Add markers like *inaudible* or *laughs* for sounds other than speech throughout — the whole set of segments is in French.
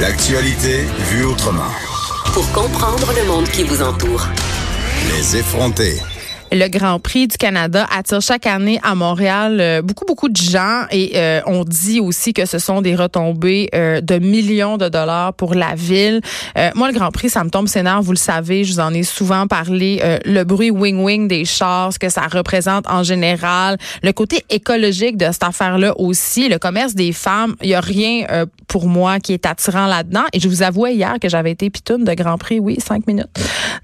L'actualité vue autrement. Pour comprendre le monde qui vous entoure. Les effronter. Le Grand Prix du Canada attire chaque année à Montréal euh, beaucoup, beaucoup de gens et euh, on dit aussi que ce sont des retombées euh, de millions de dollars pour la ville. moi, le Grand Prix, ça me tombe sénard, vous le savez, je vous en ai souvent parlé. le bruit wing-wing des chars, ce que ça représente en général, le côté écologique de cette affaire-là aussi, le commerce des femmes, il y a rien pour moi qui est attirant là-dedans. Et je vous avouais hier que j'avais été pitoune de Grand Prix, oui, cinq minutes,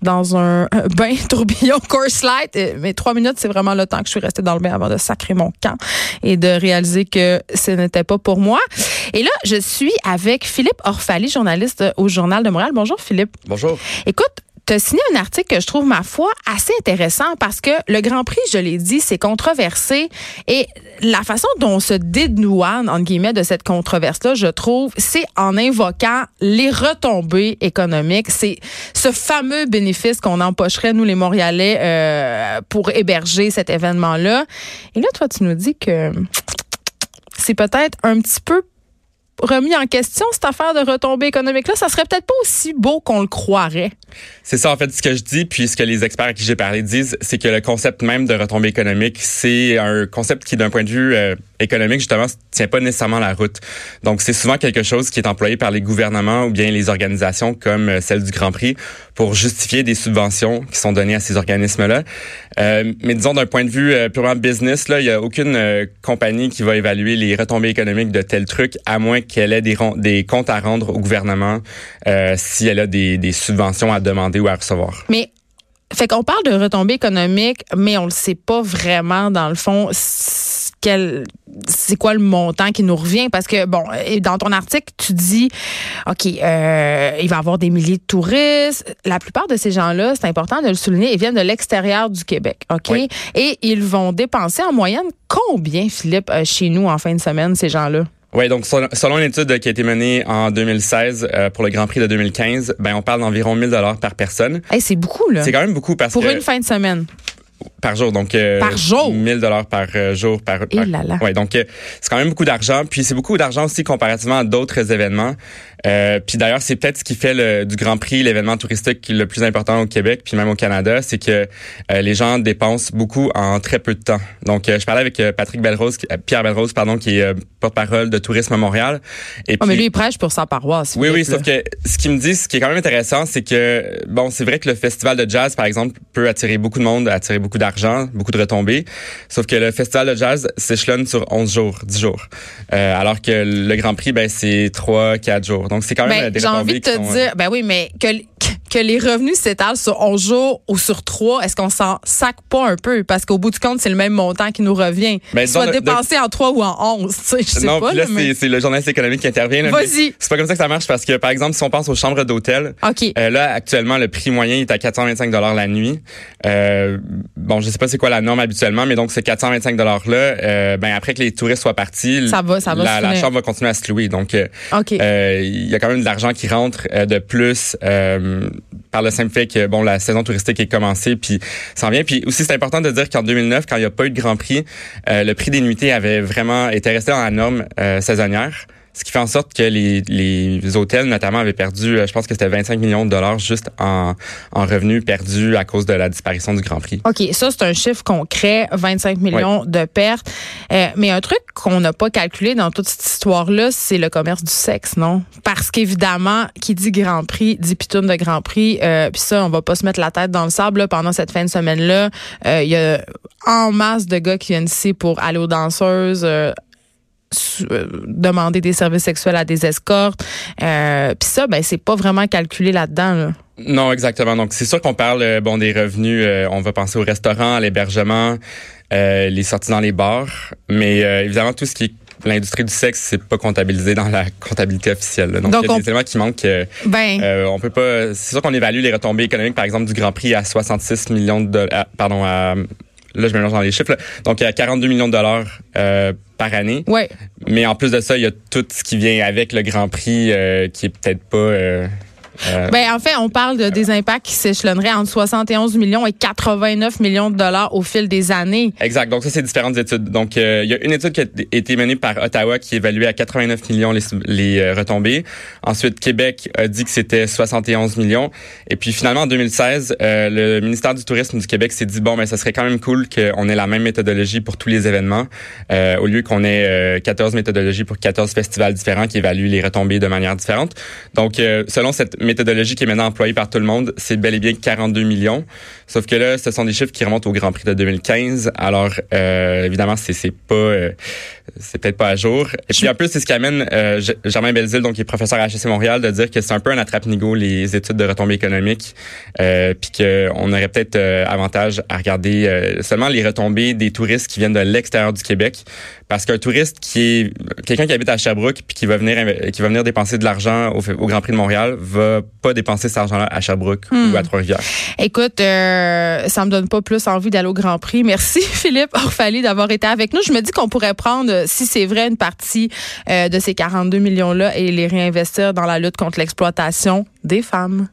dans un, bain *laughs* tourbillon course light mais trois minutes, c'est vraiment le temps que je suis restée dans le bain avant de sacrer mon camp et de réaliser que ce n'était pas pour moi. Et là, je suis avec Philippe Orphalie, journaliste au Journal de Montréal. Bonjour, Philippe. Bonjour. Écoute, tu as signé un article que je trouve, ma foi, assez intéressant parce que le Grand Prix, je l'ai dit, c'est controversé. Et la façon dont on se dédouane, entre guillemets, de cette controverse-là, je trouve, c'est en invoquant les retombées économiques. C'est ce fameux bénéfice qu'on empocherait, nous, les Montréalais, euh, pour héberger cet événement-là. Et là, toi, tu nous dis que c'est peut-être un petit peu remis en question cette affaire de retombée économique-là, ça serait peut-être pas aussi beau qu'on le croirait. C'est ça, en fait, ce que je dis, puis ce que les experts à qui j'ai parlé disent, c'est que le concept même de retombée économique, c'est un concept qui, d'un point de vue euh, économique, justement, tient pas nécessairement la route. Donc, c'est souvent quelque chose qui est employé par les gouvernements ou bien les organisations comme euh, celle du Grand Prix pour justifier des subventions qui sont données à ces organismes-là. Euh, mais disons, d'un point de vue euh, purement business, là, il y a aucune euh, compagnie qui va évaluer les retombées économiques de tel truc, à moins qu'elle ait des, des comptes à rendre au gouvernement si elle a des, des subventions à demander ou à recevoir. Mais fait qu'on parle de retombées économiques, mais on le sait pas vraiment dans le fond quel c'est quoi le montant qui nous revient? Parce que bon dans ton article tu dis ok euh, il va y avoir des milliers de touristes. La plupart de ces gens là c'est important de le souligner ils viennent de l'extérieur du Québec ok? Et ils vont dépenser en moyenne combien Philippe euh, chez nous en fin de semaine ces gens là oui, donc selon une étude qui a été menée en 2016 euh, pour le Grand Prix de 2015, ben on parle d'environ 1000 dollars par personne. c'est beaucoup là. C'est quand même beaucoup parce que pour une fin de semaine. Par jour, donc euh, par jour, 1000 dollars par euh, jour par. Et là là. Ouais, donc euh, c'est quand même beaucoup d'argent, puis c'est beaucoup d'argent aussi comparativement à d'autres événements. Euh, puis d'ailleurs, c'est peut-être ce qui fait le, du Grand Prix l'événement touristique le plus important au Québec, puis même au Canada, c'est que les gens dépensent beaucoup en très peu de temps. Donc, je parlais avec Patrick Belrose, Pierre Belrose, pardon, qui est porte-parole de Tourisme à Montréal. Et oh, mais lui, il prêche pour sa paroisse. Oui, oui, sauf que ce qu'il me dit, ce qui est quand même intéressant, c'est que bon, c'est vrai que le festival de jazz, par exemple, peut attirer beaucoup de monde, attirer beaucoup d'argent, beaucoup de retombées. Sauf que le festival de jazz s'échelonne sur 11 jours, 10 jours. Euh, alors que le Grand Prix, ben, c'est 3, 4 jours. Donc, c'est quand même ben, des J'ai envie de te euh, dire, ben oui, mais que, que les revenus s'étalent sur 11 jours ou sur 3, est-ce qu'on s'en sac pas un peu? Parce qu'au bout du compte, c'est le même montant qui nous revient. Ben, Soit dépensé en 3 ou en 11. Je sais non, pas, là, c'est le journaliste économique qui intervient. Vas-y. C'est pas comme ça que ça marche parce que, par exemple, si on pense aux chambres d'hôtel. Euh, là, actuellement, le prix moyen est à 425 la nuit. Euh, bon, je sais pas c'est quoi la norme habituellement, mais donc ces 425 dollars là, euh, ben après que les touristes soient partis, ça va, ça va la, la chambre va continuer à se louer. Donc, euh, euh, il y a quand même de l'argent qui rentre de plus par le simple fait que bon la saison touristique est commencée puis ça vient. Puis aussi c'est important de dire qu'en 2009, quand il n'y a pas eu de Grand Prix, le prix des nuitées avait vraiment été resté dans la norme saisonnière. Ce qui fait en sorte que les, les hôtels, notamment, avaient perdu, euh, je pense que c'était 25 millions de dollars juste en, en revenus perdus à cause de la disparition du Grand Prix. OK, ça, c'est un chiffre concret, 25 millions de pertes. Euh, mais un truc qu'on n'a pas calculé dans toute cette histoire-là, c'est le commerce du sexe, non? Parce qu'évidemment, qui dit Grand Prix, dit pitoune de Grand Prix. Euh, Puis ça, on va pas se mettre la tête dans le sable là, pendant cette fin de semaine-là. Euh, il y a en masse de gars qui viennent ici pour aller aux danseuses, euh, demander des services sexuels à des escortes. Euh, Puis ça, ben c'est pas vraiment calculé là-dedans. Non, exactement. Donc c'est sûr qu'on parle euh, bon des revenus. Euh, on va penser au restaurant, à l'hébergement, les sorties dans les bars, mais évidemment tout ce qui est l'industrie du sexe, c'est pas comptabilisé dans la comptabilité officielle. là. Donc, il y a on- des éléments qui manquent. euh, Ben, euh, on peut pas. C'est sûr qu'on évalue les retombées économiques, par exemple, du Grand Prix à 66 millions de dollars. Pardon, à, là, je me mélange dans les chiffres. là. Donc, à 42 millions de dollars euh, par année. ouais. Mais en plus de ça, il y a tout ce qui vient avec le Grand Prix, euh, qui est peut-être pas. euh, euh, Ben, en fait, on parle de, des impacts qui s'échelonneraient entre 71 millions et 89 millions de dollars au fil des années. Exact. Donc ça, c'est différentes études. Donc euh, il y a une étude qui a été menée par Ottawa qui évaluait à 89 millions les, les euh, retombées. Ensuite, Québec a dit que c'était 71 millions. Et puis finalement, en 2016, euh, le ministère du Tourisme du Québec s'est dit bon, mais ça serait quand même cool qu'on ait la même méthodologie pour tous les événements, euh, au lieu qu'on ait euh, 14 méthodologies pour 14 festivals différents qui évaluent les retombées de manière différente. Donc euh, selon cette méthodologie qui est maintenant employée par tout le monde, c'est bel et bien 42 millions. Sauf que là, ce sont des chiffres qui remontent au Grand Prix de 2015. Alors, euh, évidemment, c'est pas, euh, c'est peut-être pas à jour. Et puis en plus, c'est ce qui amène euh, Germain Belzile, donc qui est professeur à HEC Montréal, de dire que c'est un peu un attrape-nigo les études de retombées économiques, euh, puis qu'on aurait peut-être euh, avantage à regarder euh, seulement les retombées des touristes qui viennent de l'extérieur du Québec, parce qu'un touriste qui est quelqu'un qui habite à Sherbrooke puis qui va venir qui va venir dépenser de l'argent au, au Grand Prix de Montréal, va pas dépenser cet argent-là à Sherbrooke ou à Trois-Rivières. Écoute, euh, ça me donne pas plus envie d'aller au Grand Prix. Merci *laughs* Philippe Orphalie d'avoir été avec nous. Je me dis qu'on pourrait prendre, euh, si c'est vrai, une partie euh, de ces 42 millions-là et les réinvestir dans la lutte contre l'exploitation des femmes.